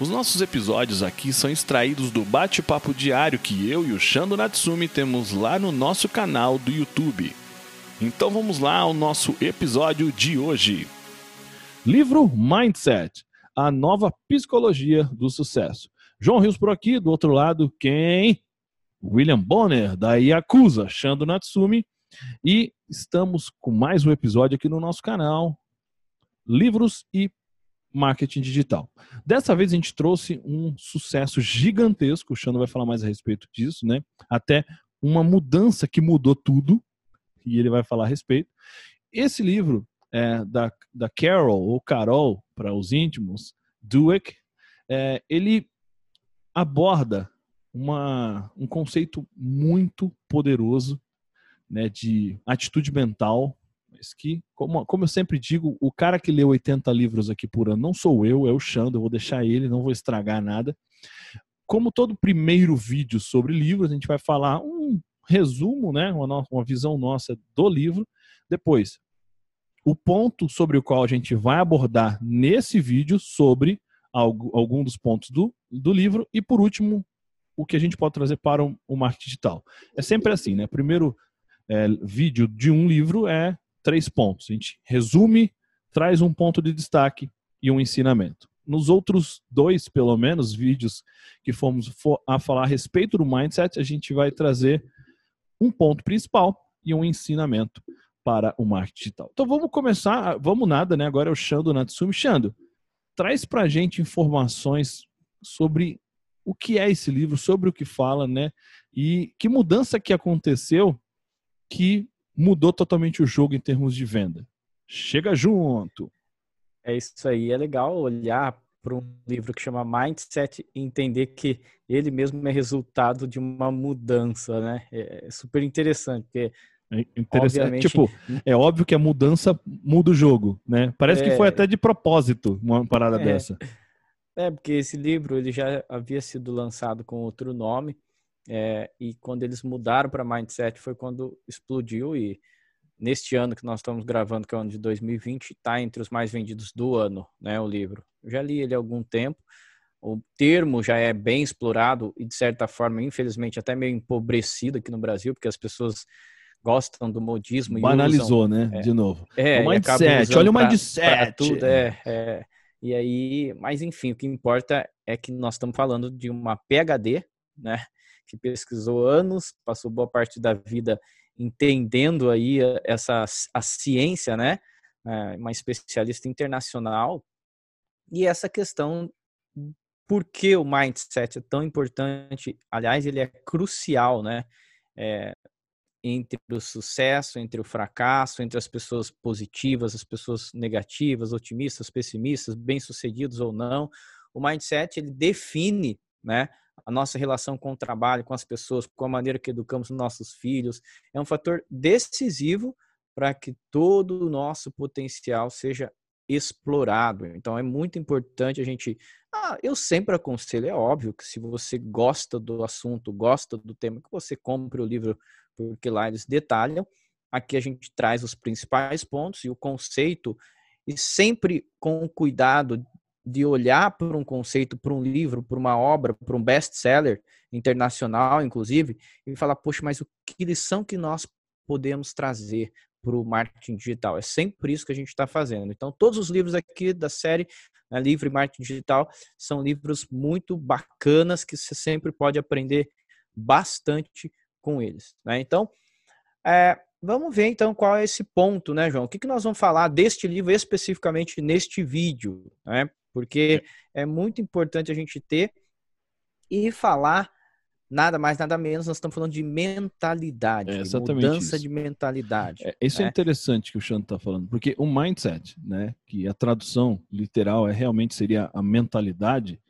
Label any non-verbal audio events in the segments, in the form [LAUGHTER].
Os nossos episódios aqui são extraídos do bate-papo diário que eu e o Shando Natsumi temos lá no nosso canal do YouTube. Então vamos lá ao nosso episódio de hoje. Livro Mindset, a nova psicologia do sucesso. João Rios por aqui, do outro lado, quem? William Bonner, da Yakuza, Shando Natsumi. E estamos com mais um episódio aqui no nosso canal, Livros e marketing digital. Dessa vez a gente trouxe um sucesso gigantesco, o Xando vai falar mais a respeito disso, né? Até uma mudança que mudou tudo, e ele vai falar a respeito. Esse livro é da, da Carol, ou Carol, para os íntimos, Dweck, é, ele aborda uma, um conceito muito poderoso né, de atitude mental mas que, como, como eu sempre digo, o cara que lê 80 livros aqui por ano não sou eu, é o Xando, eu vou deixar ele, não vou estragar nada. Como todo primeiro vídeo sobre livros, a gente vai falar um resumo, né, uma, uma visão nossa do livro. Depois, o ponto sobre o qual a gente vai abordar nesse vídeo sobre algum dos pontos do, do livro. E por último, o que a gente pode trazer para o, o marketing digital. É sempre assim, né? Primeiro é, vídeo de um livro é três pontos. A gente resume, traz um ponto de destaque e um ensinamento. Nos outros dois, pelo menos, vídeos que fomos a falar a respeito do mindset, a gente vai trazer um ponto principal e um ensinamento para o marketing digital. Então vamos começar, vamos nada, né? Agora é o Xando Natsumi. Xando, traz para a gente informações sobre o que é esse livro, sobre o que fala, né? E que mudança que aconteceu que mudou totalmente o jogo em termos de venda. Chega junto. É isso aí. É legal olhar para um livro que chama Mindset e entender que ele mesmo é resultado de uma mudança, né? É, é super interessante, porque é interessante. Obviamente... Tipo, é óbvio que a mudança muda o jogo, né? Parece é... que foi até de propósito uma parada é... dessa. É, porque esse livro ele já havia sido lançado com outro nome, é, e quando eles mudaram para Mindset foi quando explodiu e neste ano que nós estamos gravando, que é o ano de 2020, está entre os mais vendidos do ano, né, o livro. Eu já li ele há algum tempo. O termo já é bem explorado e de certa forma, infelizmente, até meio empobrecido aqui no Brasil, porque as pessoas gostam do modismo. Banalizou, usam, né? É, de novo. É, o mindset, olha o mindset. tudo, é, é. E aí, mas enfim, o que importa é que nós estamos falando de uma PhD, né? Que pesquisou anos, passou boa parte da vida entendendo aí essa a ciência, né? É, uma especialista internacional. E essa questão por que o mindset é tão importante, aliás, ele é crucial, né? É, entre o sucesso, entre o fracasso, entre as pessoas positivas, as pessoas negativas, otimistas, pessimistas, bem-sucedidos ou não. O mindset ele define, né, a nossa relação com o trabalho, com as pessoas, com a maneira que educamos nossos filhos, é um fator decisivo para que todo o nosso potencial seja explorado. Então é muito importante a gente. Ah, eu sempre aconselho, é óbvio que se você gosta do assunto, gosta do tema, que você compre o livro, porque lá eles detalham. Aqui a gente traz os principais pontos e o conceito, e sempre com cuidado de olhar para um conceito, para um livro, para uma obra, para um best-seller internacional, inclusive, e falar, poxa, mas o que lição que nós podemos trazer para o marketing digital? É sempre isso que a gente está fazendo. Então, todos os livros aqui da série né, Livre Marketing Digital são livros muito bacanas que você sempre pode aprender bastante com eles. Né? Então, é, vamos ver então qual é esse ponto, né, João? O que, que nós vamos falar deste livro especificamente neste vídeo, né? Porque é muito importante a gente ter e falar nada mais, nada menos, nós estamos falando de mentalidade, é mudança isso. de mentalidade. É, isso é né? é interessante que o Xando está falando, porque o mindset, né, que a tradução literal é realmente seria a mentalidade,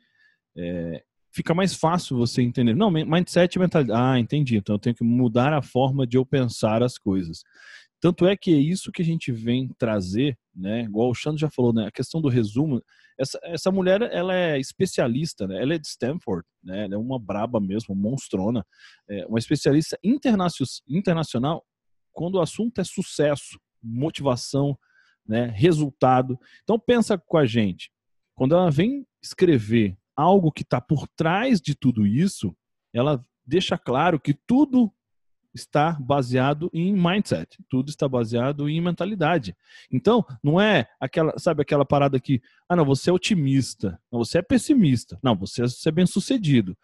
é, fica mais fácil você entender. Não, mindset e mentalidade. Ah, entendi. Então eu tenho que mudar a forma de eu pensar as coisas. Tanto é que é isso que a gente vem trazer, né? Igual o Xandro já falou, né? A questão do resumo. Essa, essa mulher, ela é especialista, né? Ela é de Stanford, né? Ela é uma braba mesmo, monstrona. É uma especialista internacional quando o assunto é sucesso, motivação, né? Resultado. Então pensa com a gente. Quando ela vem escrever algo que está por trás de tudo isso, ela deixa claro que tudo está baseado em mindset, tudo está baseado em mentalidade. Então, não é aquela, sabe, aquela parada que, ah, não, você é otimista, não, você é pessimista, não, você, você é bem-sucedido.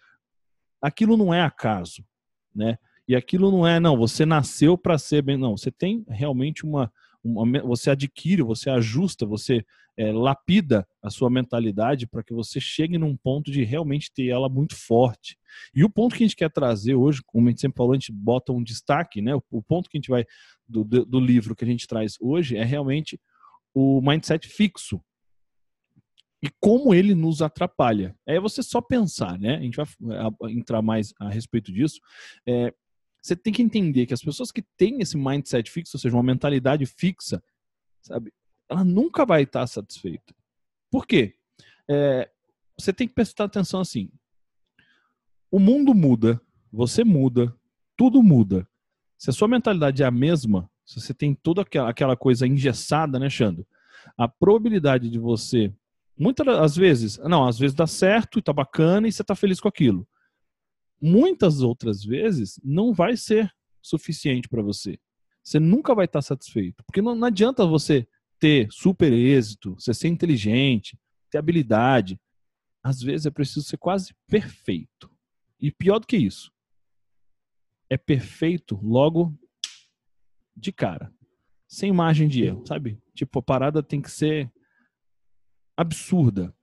Aquilo não é acaso, né? E aquilo não é, não, você nasceu para ser bem, não, você tem realmente uma, você adquire, você ajusta, você é, lapida a sua mentalidade para que você chegue num ponto de realmente ter ela muito forte. E o ponto que a gente quer trazer hoje, como a gente sempre falou, a gente bota um destaque, né? O, ponto que a gente vai do, do, do livro que a gente traz hoje é realmente o mindset fixo, e como ele nos atrapalha. É você só pensar, né? A gente vai entrar mais a respeito disso. É, você tem que entender que as pessoas que têm esse mindset fixo, ou seja, uma mentalidade fixa, sabe? ela nunca vai estar satisfeita. Por quê? É, você tem que prestar atenção assim. O mundo muda, você muda, tudo muda. Se a sua mentalidade é a mesma, se você tem toda aquela, aquela coisa engessada, né, Xando? A probabilidade de você, muitas das vezes, não, às vezes dá certo e tá bacana e você tá feliz com aquilo. Muitas outras vezes não vai ser suficiente para você. Você nunca vai estar satisfeito. Porque não, não adianta você ter super êxito, você ser inteligente, ter habilidade. Às vezes é preciso ser quase perfeito. E pior do que isso, é perfeito logo de cara, sem margem de erro, sabe? Tipo, a parada tem que ser absurda.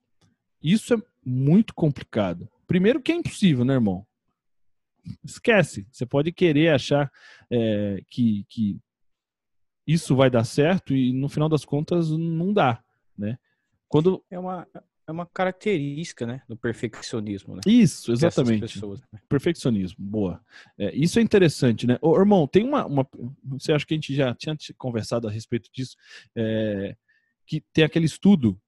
Isso é muito complicado. Primeiro que é impossível, né, irmão? Esquece. Você pode querer achar é, que, que isso vai dar certo e no final das contas não dá, né? Quando é uma é uma característica, né, do perfeccionismo, né? Isso, exatamente. Pessoas, né? Perfeccionismo, boa. É, isso é interessante, né? Ô, irmão, tem uma, uma, você acha que a gente já tinha conversado a respeito disso, é, que tem aquele estudo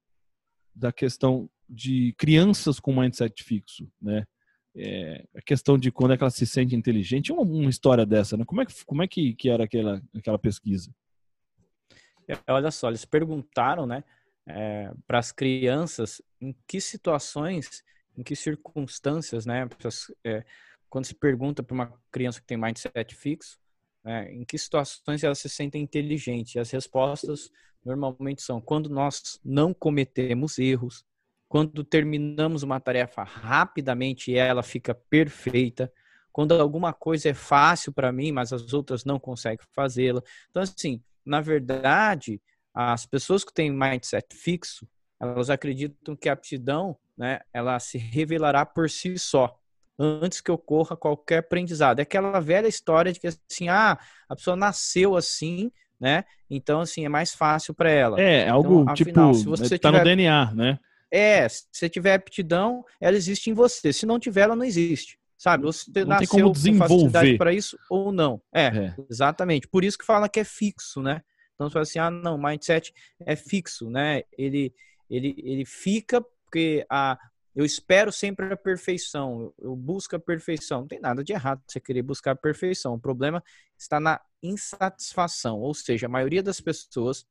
da questão de crianças com mindset fixo, né? É, a questão de quando é que ela se sente inteligente, uma, uma história dessa, né? Como é que, como é que, que era aquela, aquela pesquisa? É, olha só, eles perguntaram, né, é, para as crianças em que situações, em que circunstâncias, né, é, quando se pergunta para uma criança que tem mindset fixo, né, em que situações ela se sente inteligente? E as respostas normalmente são quando nós não cometemos erros, quando terminamos uma tarefa rapidamente ela fica perfeita, quando alguma coisa é fácil para mim, mas as outras não conseguem fazê-la. Então, assim, na verdade, as pessoas que têm mindset fixo, elas acreditam que a aptidão, né, ela se revelará por si só, antes que ocorra qualquer aprendizado. É aquela velha história de que assim, ah, a pessoa nasceu assim, né? Então assim, é mais fácil para ela. É, então, algo tipo, afinal, tipo, se você tá tiver... no DNA, né? É, se você tiver aptidão, ela existe em você. Se não tiver, ela não existe. Sabe? Você não nasceu tem como desenvolver para isso ou não. É, é, exatamente. Por isso que fala que é fixo, né? Então você fala assim, ah, não, mindset é fixo, né? Ele, ele, ele fica porque a, eu espero sempre a perfeição, eu, eu busco a perfeição. Não tem nada de errado você querer buscar a perfeição. O problema está na insatisfação, ou seja, a maioria das pessoas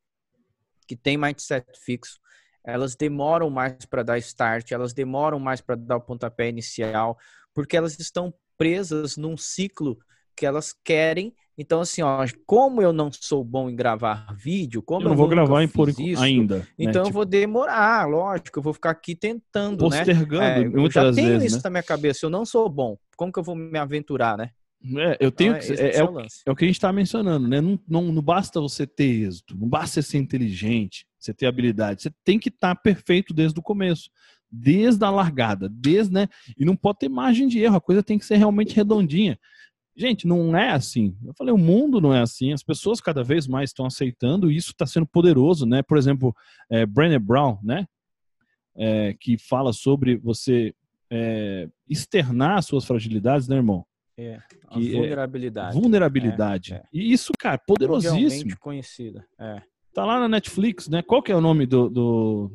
que tem mindset fixo, elas demoram mais para dar start, elas demoram mais para dar o pontapé inicial, porque elas estão presas num ciclo que elas querem. Então, assim, ó, como eu não sou bom em gravar vídeo, como eu não vou gravar em por isso, ainda. Né? Então né? eu vou demorar, lógico, eu vou ficar aqui tentando, né? Postergando né? É, eu já tenho vezes, isso né? na minha cabeça, eu não sou bom. Como que eu vou me aventurar, né? É, eu tenho então, é, é, é, é, o, é, o, que a gente está mencionando, né? Não, não, não, basta você ter êxito, não basta ser inteligente, você ter habilidade, você tem que estar tá perfeito desde o começo desde a largada, desde, né? E não pode ter margem de erro, a coisa tem que ser realmente redondinha. Gente, não é assim. Eu falei, o mundo não é assim. As pessoas cada vez mais estão aceitando e isso está sendo poderoso, né? Por exemplo, é, Brené Brown, né? É, que fala sobre você é, externar suas fragilidades, né, irmão? É, a que vulnerabilidade. É, vulnerabilidade. É, é. E isso, cara, poderosíssimo. conhecida. É. Tá lá na Netflix, né? Qual que é o nome do, do,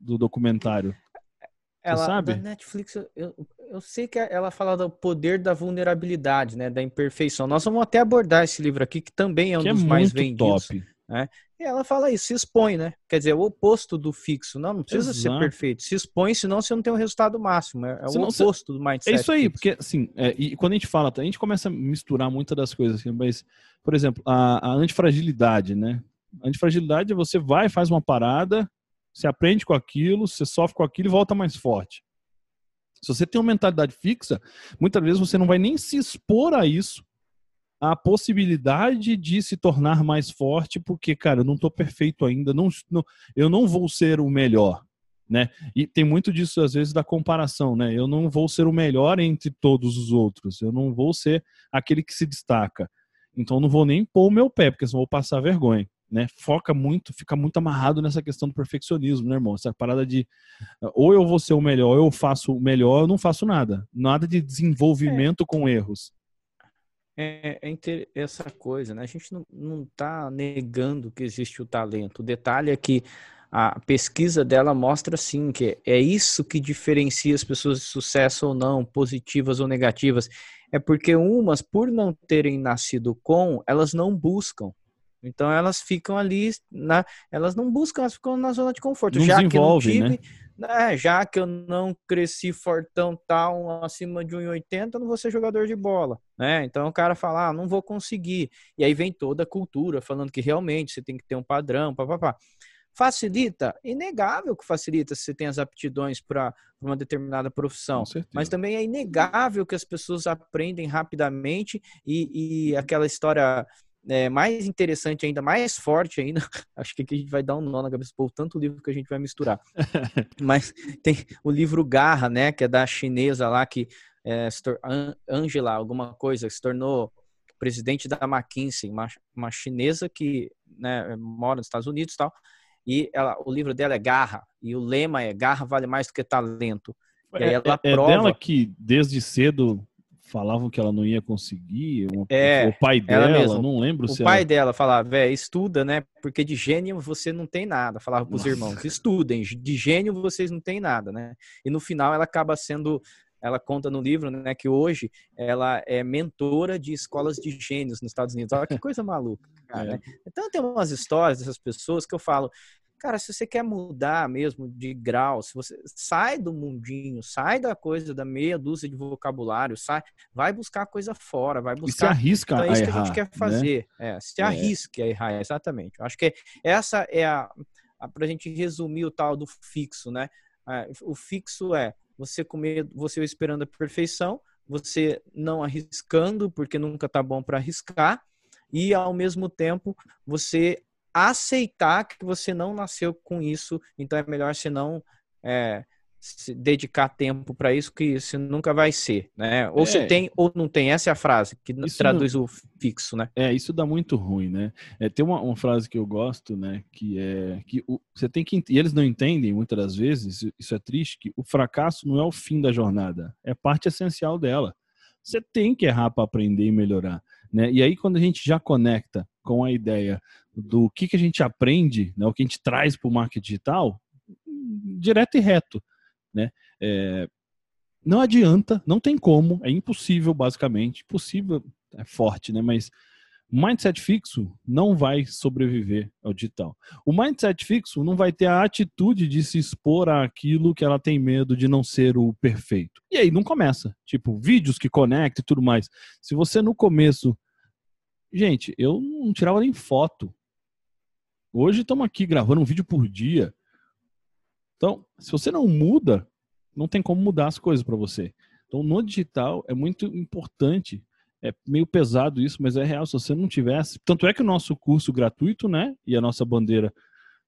do documentário? Ela, sabe? Da Netflix, eu, eu sei que ela fala do poder da vulnerabilidade, né? Da imperfeição. Nós vamos até abordar esse livro aqui, que também é um que é dos é mais vendidos. Top. Né? E ela fala isso, se expõe, né? Quer dizer, é o oposto do fixo. Não, não precisa Exato. ser perfeito. Se expõe, senão você não tem um resultado máximo. É, é o oposto você... do mindset. É isso aí, fixo. porque assim, é, e quando a gente fala, a gente começa a misturar muitas das coisas, assim, mas, por exemplo, a, a antifragilidade, né? Antifragilidade é você vai, faz uma parada, você aprende com aquilo, você sofre com aquilo e volta mais forte. Se você tem uma mentalidade fixa, muitas vezes você não vai nem se expor a isso, a possibilidade de se tornar mais forte, porque, cara, eu não estou perfeito ainda, não, não, eu não vou ser o melhor. Né? E tem muito disso, às vezes, da comparação, né? Eu não vou ser o melhor entre todos os outros, eu não vou ser aquele que se destaca. Então, não vou nem pôr o meu pé, porque senão vou passar vergonha né, foca muito, fica muito amarrado nessa questão do perfeccionismo, né, irmão? Essa parada de ou eu vou ser o melhor, ou eu faço o melhor, eu não faço nada. Nada de desenvolvimento é. com erros. É, é essa coisa, né? A gente não, não tá negando que existe o talento. O detalhe é que a pesquisa dela mostra sim que é isso que diferencia as pessoas de sucesso ou não, positivas ou negativas. É porque umas, por não terem nascido com, elas não buscam. Então elas ficam ali, na, elas não buscam, elas ficam na zona de conforto. Não já que eu não tive, né? né? já que eu não cresci fortão tal, acima de 1,80, eu não vou ser jogador de bola, né? Então o cara fala, ah, não vou conseguir. E aí vem toda a cultura falando que realmente você tem que ter um padrão, papapá. Facilita? Inegável que facilita se você tem as aptidões para uma determinada profissão. Mas também é inegável que as pessoas aprendem rapidamente e, e aquela história é, mais interessante ainda, mais forte ainda, [LAUGHS] acho que aqui a gente vai dar um nó na cabeça por tanto livro que a gente vai misturar. [LAUGHS] Mas tem o livro Garra, né, que é da chinesa lá que é, Angela, alguma coisa, se tornou presidente da McKinsey, uma, uma chinesa que né, mora nos Estados Unidos e tal. E ela, o livro dela é Garra, e o lema é Garra vale mais do que talento. E é, ela é, prova... é dela que desde cedo falavam que ela não ia conseguir. é, o pai dela, não lembro o se. O pai ela... dela falava, velho, estuda, né? Porque de gênio você não tem nada. Falava pros Nossa. irmãos, estudem, de gênio vocês não têm nada, né? E no final ela acaba sendo. Ela conta no livro, né, que hoje ela é mentora de escolas de gênios nos Estados Unidos. Olha que coisa maluca, [LAUGHS] cara. É. Né? Então tem umas histórias dessas pessoas que eu falo, Cara, se você quer mudar mesmo de grau, se você sai do mundinho, sai da coisa da meia dúzia de vocabulário, sai, vai buscar coisa fora, vai buscar. E se arrisca então, é isso que a gente quer né? fazer. Né? É, se é. arrisca a errar, exatamente. Eu acho que essa é a, a para a gente resumir o tal do fixo, né? O fixo é você comer, você esperando a perfeição, você não arriscando porque nunca tá bom para arriscar e ao mesmo tempo você aceitar que você não nasceu com isso, então é melhor você não é, se dedicar tempo para isso, que isso nunca vai ser, né? Ou é. você tem ou não tem, essa é a frase que isso traduz não... o fixo, né? É, isso dá muito ruim, né? É, tem uma, uma frase que eu gosto, né, que é que o, você tem que e eles não entendem muitas das vezes, isso é triste, que o fracasso não é o fim da jornada, é parte essencial dela. Você tem que errar para aprender e melhorar, né? E aí quando a gente já conecta com a ideia do que, que a gente aprende, né, o que a gente traz para o marketing digital, direto e reto. Né? É, não adianta, não tem como, é impossível, basicamente. Possível é forte, né? Mas mindset fixo não vai sobreviver ao digital. O mindset fixo não vai ter a atitude de se expor àquilo que ela tem medo de não ser o perfeito. E aí não começa. Tipo, vídeos que conectam e tudo mais. Se você no começo. Gente, eu não tirava nem foto. Hoje estamos aqui gravando um vídeo por dia. Então, se você não muda, não tem como mudar as coisas para você. Então, no digital é muito importante. É meio pesado isso, mas é real. Se você não tivesse. Tanto é que o nosso curso gratuito, né? E a nossa bandeira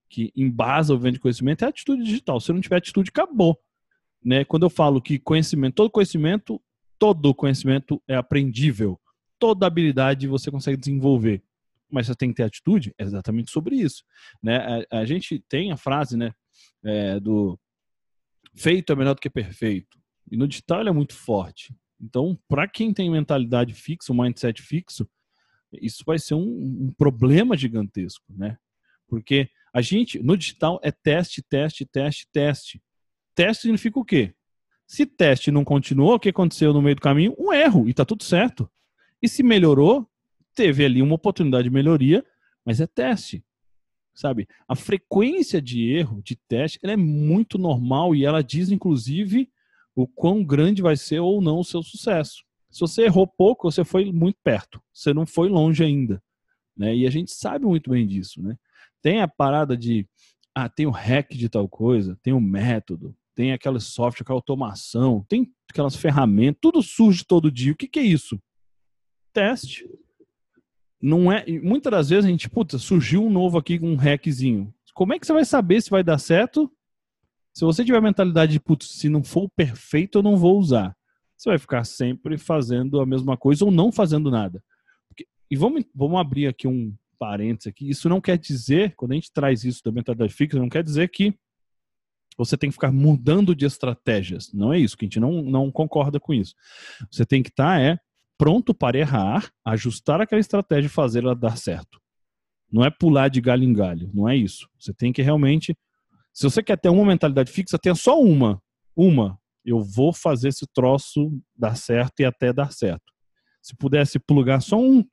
que embasa o vende conhecimento é a atitude digital. Se não tiver atitude, acabou. Né? Quando eu falo que conhecimento, todo conhecimento, todo conhecimento é aprendível. Toda habilidade você consegue desenvolver mas você tem que ter atitude, é exatamente sobre isso. Né? A, a gente tem a frase né, é, do feito é melhor do que perfeito. E no digital é muito forte. Então, para quem tem mentalidade fixa, um mindset fixo, isso vai ser um, um, problema gigantesco, né? Porque a gente, no digital, é teste, teste, teste, teste. Teste significa o quê? Se teste não continuou, o que aconteceu no meio do caminho? Um erro, e tá tudo certo. E se melhorou, teve ali uma oportunidade de melhoria, mas é teste. Sabe? A frequência de erro, de teste, ela é muito normal e ela diz, inclusive, o quão grande vai ser ou não o seu sucesso. Se você errou pouco, você foi muito perto. Você não foi longe ainda. Né? E a gente sabe muito bem disso. Né? Tem a parada de, ah, tem o hack de tal coisa, tem o método, tem aquele software, aquela automação, tem aquelas ferramentas, tudo surge todo dia. O que, que é isso? Teste. Não é, muitas das vezes a gente, puta, surgiu um novo aqui com um hackzinho. Como é que você vai saber se vai dar certo se você tiver a mentalidade de, putz, se não for perfeito, eu não vou usar, você vai ficar sempre fazendo a mesma coisa ou não fazendo nada. Porque, e vamos, vamos abrir aqui um parênteses aqui. Isso não quer dizer, quando a gente traz isso da mentalidade fixa, não quer dizer que você tem que ficar mudando de estratégias. Não é isso, que a gente não, não concorda com isso. Você tem que estar tá, é, pronto para errar, ajustar aquela estratégia e fazer ela dar certo. Não é pular de galho em galho, não é isso. Você tem que realmente se você quer ter uma mentalidade fixa, tenha só uma. Uma. Eu vou fazer esse troço dar certo e até dar certo. Se pudesse plugar só um,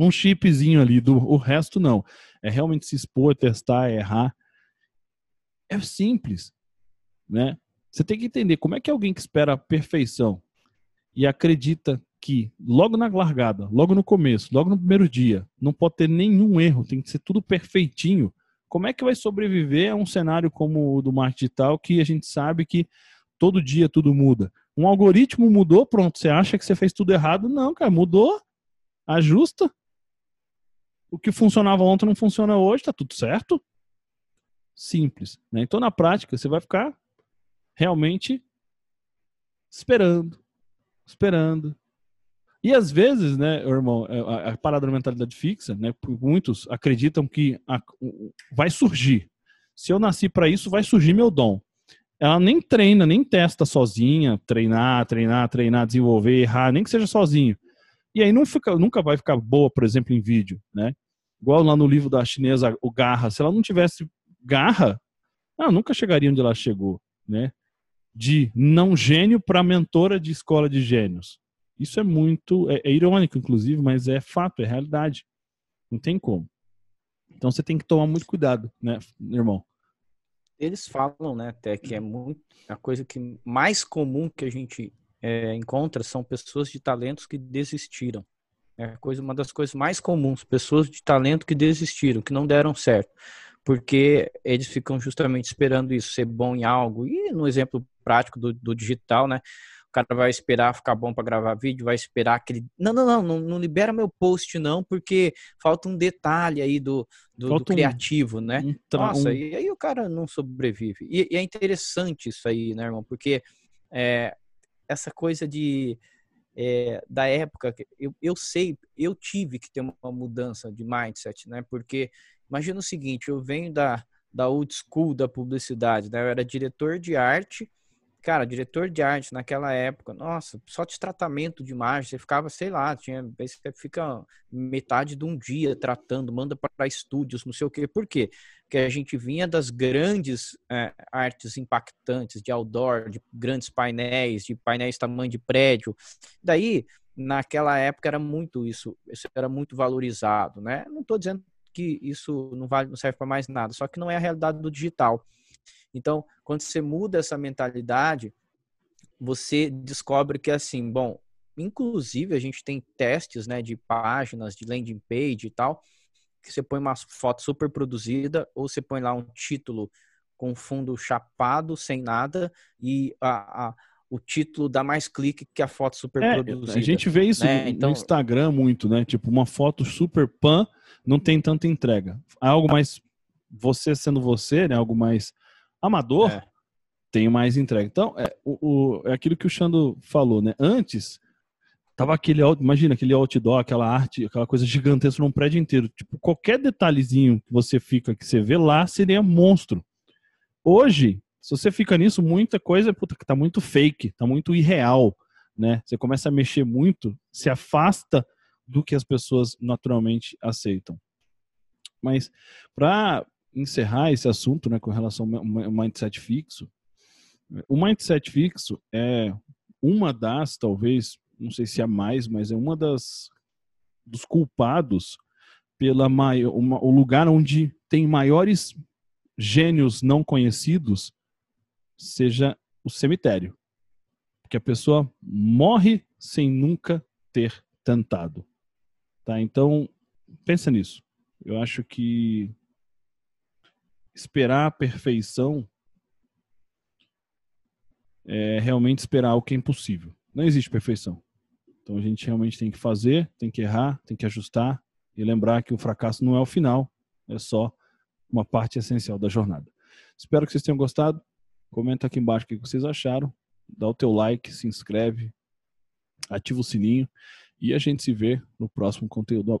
um chipzinho ali, do, o resto não. É realmente se expor, testar, errar. É simples. Né? Você tem que entender como é que alguém que espera a perfeição e acredita que logo na largada, logo no começo, logo no primeiro dia, não pode ter nenhum erro, tem que ser tudo perfeitinho como é que vai sobreviver a um cenário como o do marketing digital que a gente sabe que todo dia tudo muda? Um algoritmo mudou, pronto, você acha que você fez tudo errado? Não, cara, mudou, ajusta. O que funcionava ontem não funciona hoje, tá tudo certo. Simples. Né? Então, na prática, você vai ficar realmente esperando, esperando, e às vezes, né, irmão, é, a, a parada da mentalidade fixa, né, muitos acreditam que a, vai surgir. Se eu nasci para isso, vai surgir meu dom. Ela nem treina, nem testa sozinha, treinar, treinar, treinar, desenvolver, errar, nem que seja sozinho. E aí não fica, nunca vai ficar boa, por exemplo, em vídeo, né? Igual lá no livro da chinesa, o Garra. Se ela não tivesse garra, ela nunca chegaria onde ela chegou, né? De não gênio para mentora de escola de gênios. Isso é muito, é, é irônico, inclusive, mas é fato, é realidade. Não tem como. Então você tem que tomar muito cuidado, né, irmão? Eles falam, né, até que é muito a coisa que mais comum que a gente é, encontra são pessoas de talentos que desistiram. É coisa, uma das coisas mais comuns, pessoas de talento que desistiram, que não deram certo, porque eles ficam justamente esperando isso ser bom em algo. E no exemplo prático do, do digital, né? Cara vai esperar ficar bom para gravar vídeo, vai esperar aquele. Não, não, não, não, não, libera meu post, não, porque falta um detalhe aí do, do, do criativo, um, né? Um, Nossa, um... e aí o cara não sobrevive. E, e, é interessante isso aí, né, irmão? Porque é, essa coisa de. É, da época, eu, eu sei, eu tive que ter uma mudança de mindset, né? Porque imagina o seguinte, eu venho da, da old school da publicidade, né? Eu era diretor de arte Cara, diretor de arte naquela época, nossa, só de tratamento de imagem, você ficava, sei lá, tinha, você fica metade de um dia tratando, manda para estúdios, não sei o quê. Por quê? Porque a gente vinha das grandes é, artes impactantes, de outdoor, de grandes painéis, de painéis tamanho de prédio. Daí, naquela época era muito isso, isso era muito valorizado, né? Não estou dizendo que isso não vale, não serve para mais nada, só que não é a realidade do digital. Então, quando você muda essa mentalidade, você descobre que assim, bom, inclusive a gente tem testes, né, de páginas, de landing page e tal, que você põe uma foto super produzida ou você põe lá um título com fundo chapado, sem nada e a, a o título dá mais clique que a foto super é, produzida. A gente vê isso né? no, então... Instagram muito, né? Tipo, uma foto super pan não tem tanta entrega. Algo mais você sendo você, né? Algo mais Amador é. tem mais entrega. Então, é, o, o, é aquilo que o Xando falou, né? Antes, tava aquele, imagina, aquele outdoor, aquela arte, aquela coisa gigantesca num prédio inteiro. Tipo, qualquer detalhezinho que você fica, que você vê lá, seria monstro. Hoje, Se você fica nisso, muita coisa puta, tá muito fake, tá muito irreal, né? Você começa a mexer muito, se afasta do que as pessoas naturalmente aceitam. Mas para encerrar esse assunto, né, com relação ao mindset fixo, o mindset fixo é uma das, talvez, não sei se é mais, mas é uma das dos culpados pela maior, uma, o lugar onde tem maiores gênios não conhecidos seja o cemitério. Porque a pessoa morre sem nunca ter tentado. Tá? Então, pensa nisso. Eu acho que esperar a perfeição é realmente esperar o que é impossível. Não existe perfeição. Então a gente realmente tem que fazer, tem que errar, tem que ajustar e lembrar que o fracasso não é o final, é só uma parte essencial da jornada. Espero que vocês tenham gostado. Comenta aqui embaixo o que vocês acharam. Dá o teu like, se inscreve, ativa o sininho e a gente se vê no próximo conteúdo